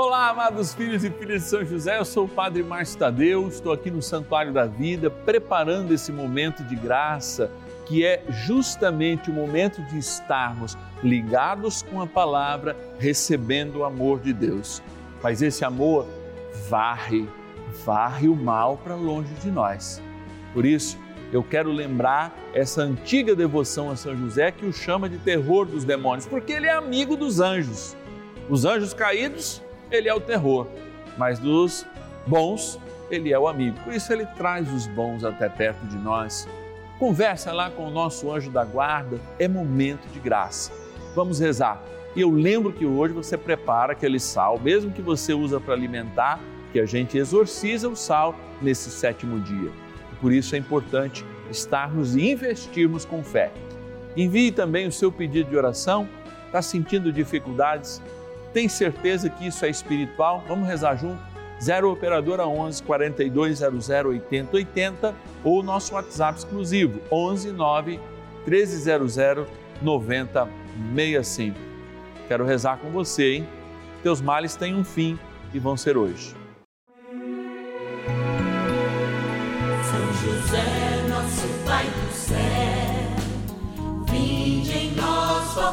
Olá, amados filhos e filhas de São José, eu sou o Padre Márcio Tadeu, estou aqui no Santuário da Vida, preparando esse momento de graça, que é justamente o momento de estarmos ligados com a palavra, recebendo o amor de Deus. Mas esse amor varre, varre o mal para longe de nós. Por isso, eu quero lembrar essa antiga devoção a São José que o chama de terror dos demônios, porque ele é amigo dos anjos. Os anjos caídos ele é o terror, mas dos bons, ele é o amigo. Por isso ele traz os bons até perto de nós. Conversa lá com o nosso anjo da guarda, é momento de graça. Vamos rezar. E eu lembro que hoje você prepara aquele sal, mesmo que você usa para alimentar, que a gente exorciza o sal nesse sétimo dia. Por isso é importante estarmos e investirmos com fé. Envie também o seu pedido de oração. Está sentindo dificuldades? Tem certeza que isso é espiritual? Vamos rezar junto? 0 Operadora 11 4200 8080 80 ou nosso WhatsApp exclusivo 11 9 1300 9065. Quero rezar com você, hein? Teus males têm um fim e vão ser hoje. São José, nosso Pai do céu, vinde em nós, ó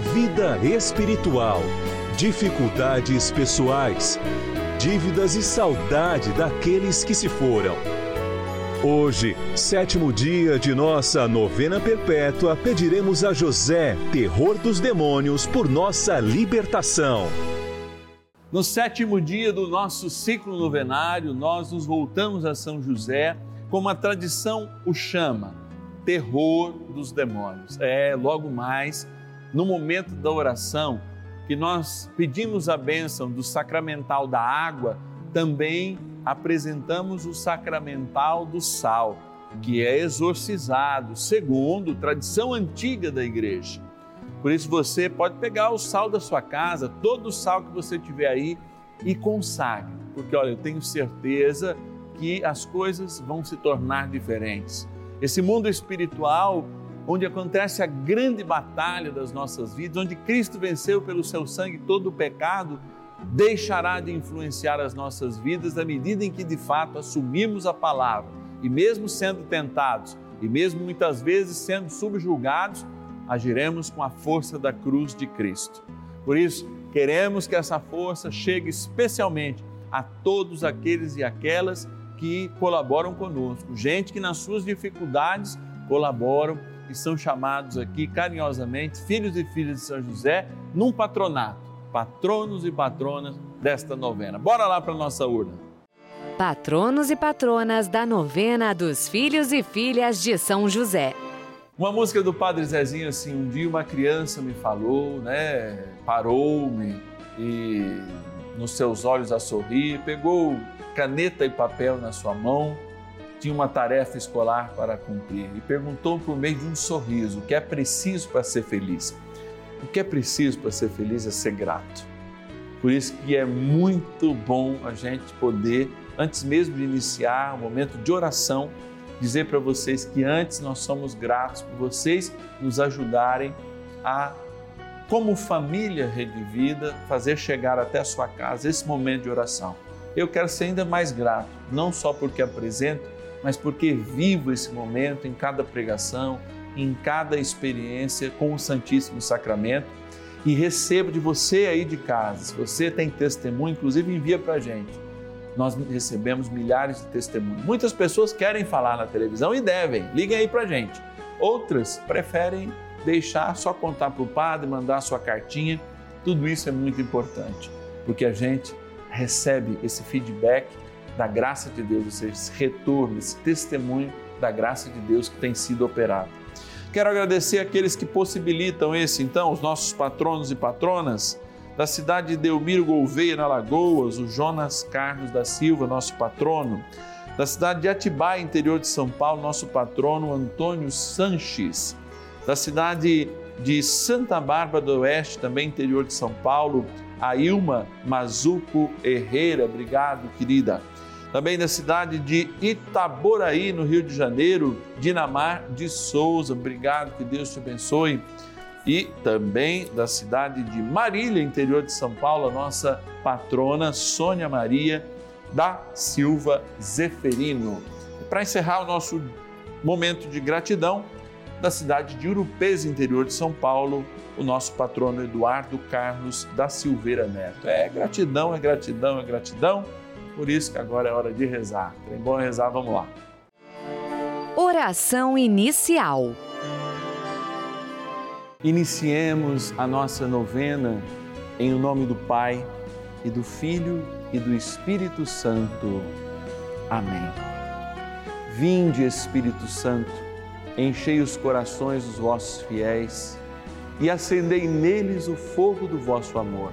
vida espiritual, dificuldades pessoais, dívidas e saudade daqueles que se foram. Hoje, sétimo dia de nossa novena perpétua, pediremos a José, terror dos demônios, por nossa libertação. No sétimo dia do nosso ciclo novenário, nós nos voltamos a São José, como a tradição o chama, terror dos demônios. É, logo mais, no momento da oração, que nós pedimos a bênção do sacramental da água, também apresentamos o sacramental do sal, que é exorcizado, segundo tradição antiga da igreja. Por isso você pode pegar o sal da sua casa, todo o sal que você tiver aí e consagre, porque olha, eu tenho certeza que as coisas vão se tornar diferentes. Esse mundo espiritual, onde acontece a grande batalha das nossas vidas, onde Cristo venceu pelo seu sangue todo o pecado, deixará de influenciar as nossas vidas à medida em que de fato assumimos a palavra e mesmo sendo tentados e mesmo muitas vezes sendo subjugados, agiremos com a força da cruz de Cristo. Por isso, queremos que essa força chegue especialmente a todos aqueles e aquelas que colaboram conosco, gente que nas suas dificuldades colaboram e são chamados aqui carinhosamente filhos e filhas de São José num patronato, patronos e patronas desta novena. Bora lá para nossa urna. Patronos e patronas da novena dos filhos e filhas de São José. Uma música do Padre Zezinho assim, um dia uma criança me falou, né, parou-me e nos seus olhos a sorrir, pegou caneta e papel na sua mão, tinha uma tarefa escolar para cumprir e perguntou por meio de um sorriso o que é preciso para ser feliz. O que é preciso para ser feliz é ser grato. Por isso que é muito bom a gente poder, antes mesmo de iniciar o momento de oração, dizer para vocês que antes nós somos gratos por vocês nos ajudarem a, como família Rede Vida, fazer chegar até a sua casa esse momento de oração. Eu quero ser ainda mais grato não só porque apresento, mas porque vivo esse momento em cada pregação, em cada experiência com o Santíssimo Sacramento e recebo de você aí de casa. Se você tem testemunho, inclusive envia para a gente. Nós recebemos milhares de testemunhos. Muitas pessoas querem falar na televisão e devem. Liguem aí para a gente. Outras preferem deixar só contar para o padre, mandar sua cartinha. Tudo isso é muito importante, porque a gente recebe esse feedback da graça de Deus, esse retorno, esse testemunho da graça de Deus que tem sido operado. Quero agradecer aqueles que possibilitam esse, então, os nossos patronos e patronas da cidade de Delmiro Gouveia, na Lagoas, o Jonas Carlos da Silva, nosso patrono, da cidade de Atibaia, interior de São Paulo, nosso patrono Antônio Sanches, da cidade de Santa Bárbara do Oeste, também interior de São Paulo, a Ilma Mazuco Herrera, obrigado, querida também da cidade de Itaboraí, no Rio de Janeiro, Dinamar de Souza, obrigado, que Deus te abençoe. E também da cidade de Marília, interior de São Paulo, a nossa patrona Sônia Maria da Silva Zeferino. Para encerrar o nosso momento de gratidão, da cidade de Urupês, interior de São Paulo, o nosso patrono Eduardo Carlos da Silveira Neto. É gratidão, é gratidão, é gratidão por isso que agora é hora de rezar. Tem bom rezar, vamos lá. Oração inicial. Iniciemos a nossa novena em o nome do Pai e do Filho e do Espírito Santo. Amém. Vinde, Espírito Santo, enchei os corações dos vossos fiéis e acendei neles o fogo do vosso amor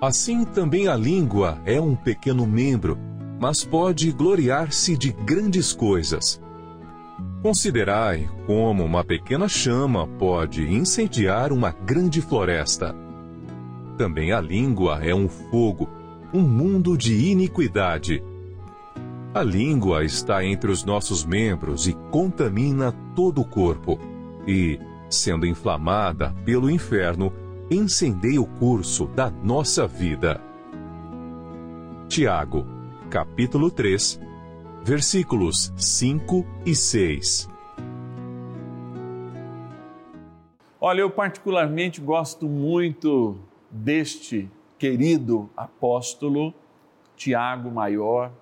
Assim também a língua é um pequeno membro, mas pode gloriar-se de grandes coisas. Considerai como uma pequena chama pode incendiar uma grande floresta. Também a língua é um fogo, um mundo de iniquidade. A língua está entre os nossos membros e contamina todo o corpo, e, sendo inflamada pelo inferno, incendeia o curso da nossa vida. Tiago, capítulo 3, versículos 5 e 6. Olha, eu particularmente gosto muito deste querido apóstolo Tiago Maior,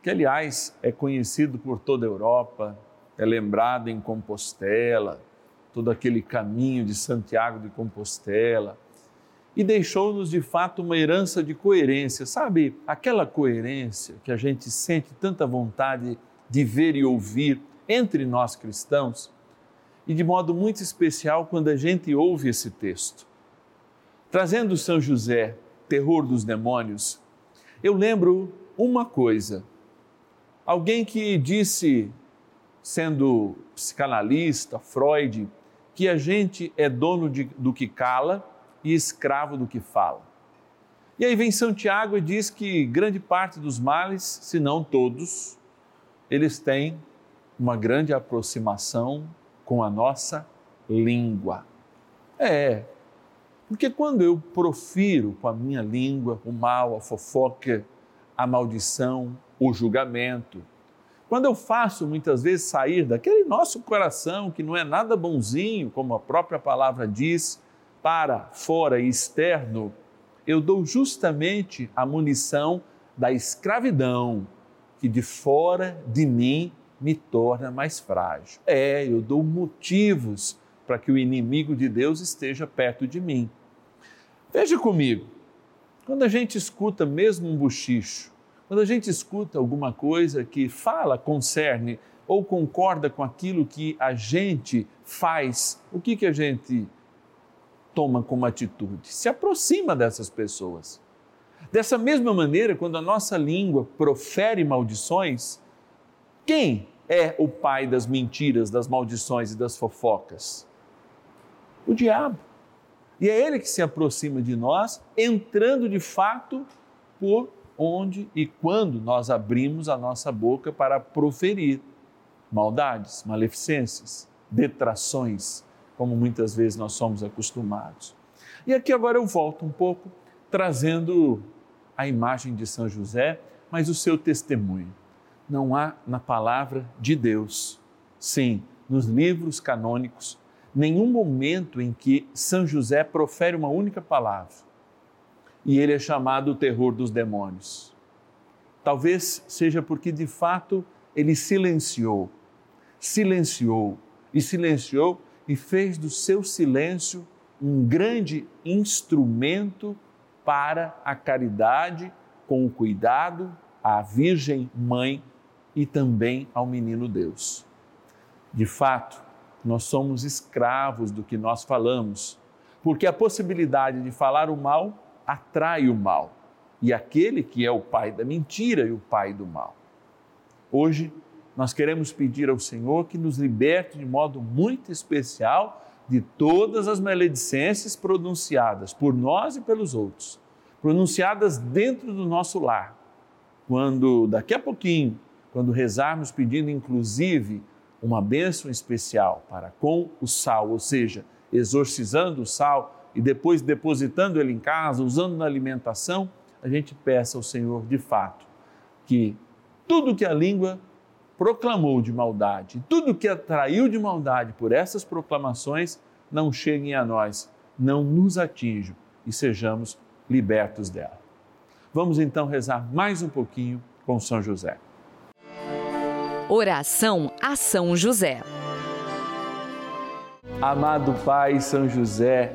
que aliás é conhecido por toda a Europa, é lembrado em Compostela, todo aquele caminho de Santiago de Compostela. e deixou-nos de fato uma herança de coerência. Sabe, aquela coerência que a gente sente tanta vontade de ver e ouvir entre nós cristãos, e de modo muito especial quando a gente ouve esse texto. Trazendo São José, terror dos demônios, eu lembro uma coisa. Alguém que disse, sendo psicanalista, Freud, que a gente é dono de, do que cala e escravo do que fala. E aí vem São Tiago e diz que grande parte dos males, se não todos, eles têm uma grande aproximação com a nossa língua. É, porque quando eu profiro com a minha língua o mal, a fofoca, a maldição, o julgamento, quando eu faço muitas vezes sair daquele nosso coração que não é nada bonzinho, como a própria palavra diz, para fora e externo, eu dou justamente a munição da escravidão que de fora de mim me torna mais frágil. É, eu dou motivos para que o inimigo de Deus esteja perto de mim. Veja comigo, quando a gente escuta mesmo um bochicho, quando a gente escuta alguma coisa que fala, concerne ou concorda com aquilo que a gente faz, o que, que a gente toma como atitude? Se aproxima dessas pessoas. Dessa mesma maneira, quando a nossa língua profere maldições, quem é o pai das mentiras, das maldições e das fofocas? O diabo. E é ele que se aproxima de nós, entrando de fato por onde e quando nós abrimos a nossa boca para proferir maldades, maleficências, detrações como muitas vezes nós somos acostumados. E aqui agora eu volto um pouco trazendo a imagem de São José, mas o seu testemunho. Não há na palavra de Deus, sim, nos livros canônicos, nenhum momento em que São José profere uma única palavra e ele é chamado o terror dos demônios. Talvez seja porque de fato ele silenciou, silenciou e silenciou e fez do seu silêncio um grande instrumento para a caridade com o cuidado à Virgem Mãe e também ao Menino Deus. De fato, nós somos escravos do que nós falamos, porque a possibilidade de falar o mal atrai o mal, e aquele que é o pai da mentira e o pai do mal. Hoje, nós queremos pedir ao Senhor que nos liberte de modo muito especial de todas as maledicências pronunciadas por nós e pelos outros, pronunciadas dentro do nosso lar. Quando daqui a pouquinho, quando rezarmos pedindo inclusive uma bênção especial para com o sal, ou seja, exorcizando o sal e depois depositando ele em casa, usando na alimentação, a gente peça ao Senhor de fato que tudo que a língua proclamou de maldade, tudo que atraiu de maldade por essas proclamações, não cheguem a nós, não nos atinjam e sejamos libertos dela. Vamos então rezar mais um pouquinho com São José. Oração a São José. Amado Pai São José,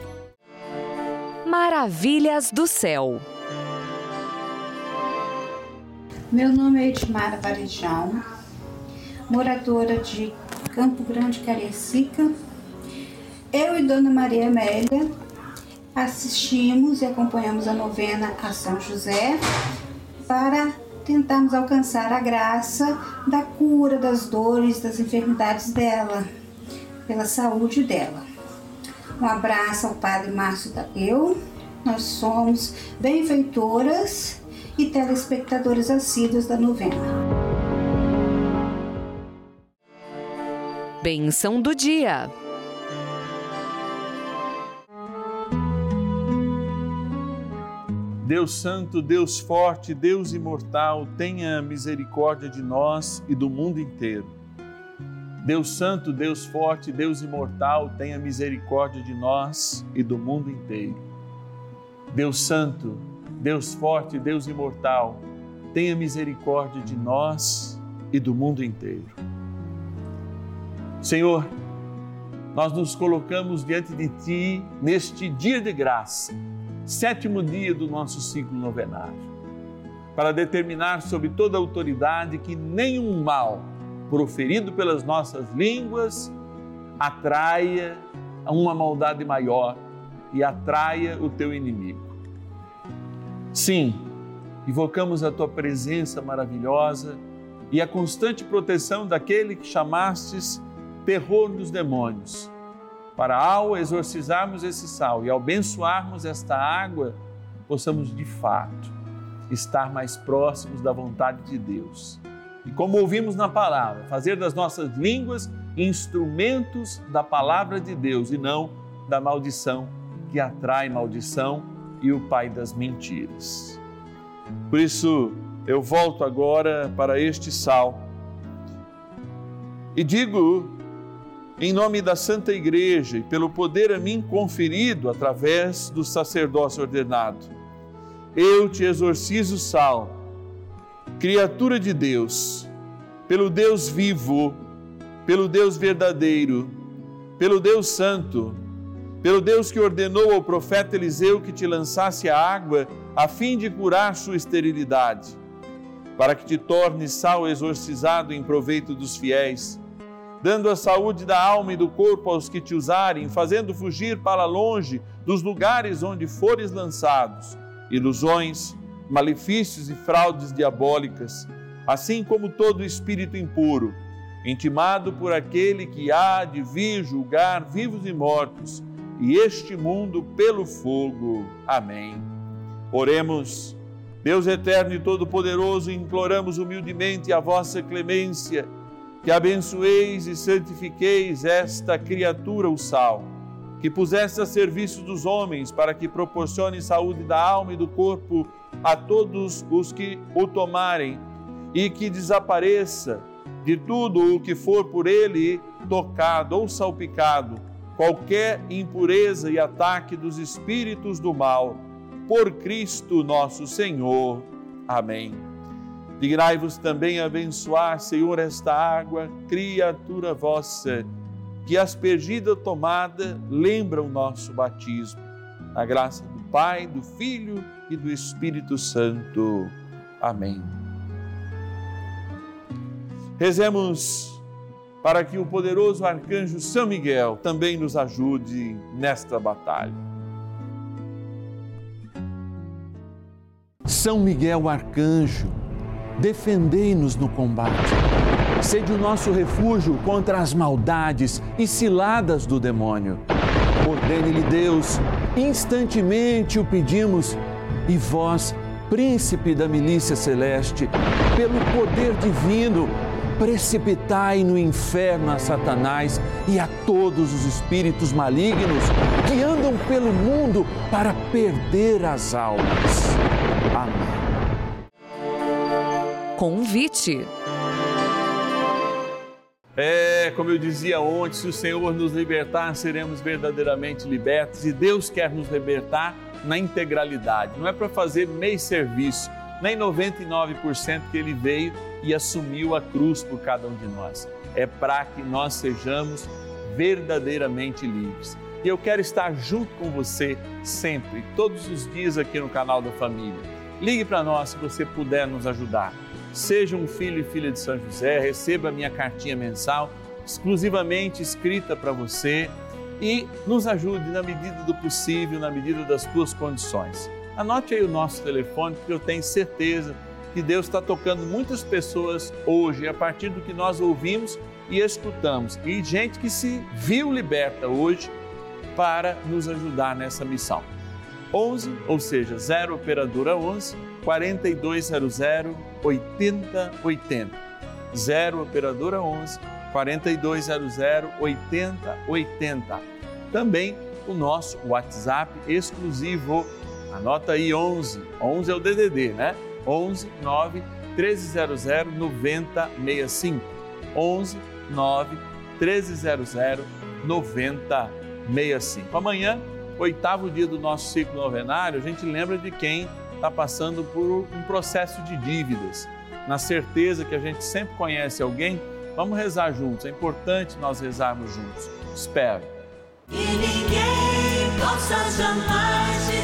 Maravilhas do céu. Meu nome é Edmara Varejão, moradora de Campo Grande, Cariacica. Eu e Dona Maria Amélia assistimos e acompanhamos a novena a São José para tentarmos alcançar a graça da cura das dores, das enfermidades dela, pela saúde dela. Um abraço ao Padre Márcio Tadeu. Nós somos benfeitoras e telespectadores assíduos da novena. Benção do dia. Deus Santo, Deus Forte, Deus Imortal, tenha misericórdia de nós e do mundo inteiro. Deus Santo, Deus Forte, Deus Imortal, tenha misericórdia de nós e do mundo inteiro. Deus Santo, Deus Forte, Deus Imortal, tenha misericórdia de nós e do mundo inteiro. Senhor, nós nos colocamos diante de Ti neste dia de graça sétimo dia do nosso ciclo novenário, para determinar sobre toda autoridade que nenhum mal proferido pelas nossas línguas atraia uma maldade maior e atraia o teu inimigo. Sim, invocamos a tua presença maravilhosa e a constante proteção daquele que chamastes terror dos demônios para ao exorcizarmos esse sal e ao abençoarmos esta água, possamos de fato estar mais próximos da vontade de Deus. E como ouvimos na palavra, fazer das nossas línguas instrumentos da palavra de Deus e não da maldição que atrai maldição e o pai das mentiras. Por isso, eu volto agora para este sal e digo em nome da Santa Igreja e pelo poder a mim conferido através do sacerdócio ordenado, eu te exorcizo, Sal, criatura de Deus, pelo Deus vivo, pelo Deus verdadeiro, pelo Deus santo, pelo Deus que ordenou ao profeta Eliseu que te lançasse a água a fim de curar sua esterilidade, para que te tornes sal exorcizado em proveito dos fiéis dando a saúde da alma e do corpo aos que te usarem, fazendo fugir para longe dos lugares onde fores lançados, ilusões, malefícios e fraudes diabólicas, assim como todo espírito impuro, intimado por aquele que há de vir julgar vivos e mortos, e este mundo pelo fogo. Amém. Oremos. Deus eterno e todo-poderoso, imploramos humildemente a vossa clemência que abençoeis e santifiqueis esta criatura, o sal, que puseste a serviço dos homens para que proporcione saúde da alma e do corpo a todos os que o tomarem e que desapareça de tudo o que for por ele tocado ou salpicado, qualquer impureza e ataque dos espíritos do mal, por Cristo nosso Senhor. Amém. Digrai-vos também abençoar, Senhor, esta água, criatura vossa, que aspergida tomada lembra o nosso batismo. Na graça do Pai, do Filho do Espírito Santo. Amém. Rezemos para que o poderoso arcanjo São Miguel também nos ajude nesta batalha. São Miguel arcanjo, defendei-nos no combate. Sede o nosso refúgio contra as maldades e ciladas do demônio. Ordene-lhe Deus, instantemente o pedimos, e vós, príncipe da milícia celeste, pelo poder divino, precipitai no inferno a Satanás e a todos os espíritos malignos que andam pelo mundo para perder as almas. Amém. Convite. É, como eu dizia ontem, se o Senhor nos libertar, seremos verdadeiramente libertos e Deus quer nos libertar na integralidade. Não é para fazer meio serviço, nem 99% que ele veio e assumiu a cruz por cada um de nós. É para que nós sejamos verdadeiramente livres. E eu quero estar junto com você sempre, todos os dias aqui no canal da Família. Ligue para nós se você puder nos ajudar. Seja um filho e filha de São José, receba a minha cartinha mensal, exclusivamente escrita para você e nos ajude na medida do possível, na medida das tuas condições. Anote aí o nosso telefone, porque eu tenho certeza que Deus está tocando muitas pessoas hoje, a partir do que nós ouvimos e escutamos. E gente que se viu liberta hoje para nos ajudar nessa missão. 11, ou seja, 0 operadora 11 4200 8080. 0 operadora 11 4200 8080. Também o nosso WhatsApp exclusivo. Anota aí 11, 11 é o DDD, né? 11 9 1300 9065. 11 9 1300 9065. Amanhã, oitavo dia do nosso ciclo novenário, a gente lembra de quem está passando por um processo de dívidas. Na certeza que a gente sempre conhece alguém, vamos rezar juntos. É importante nós rezarmos juntos. Espero. E ninguém possa jamais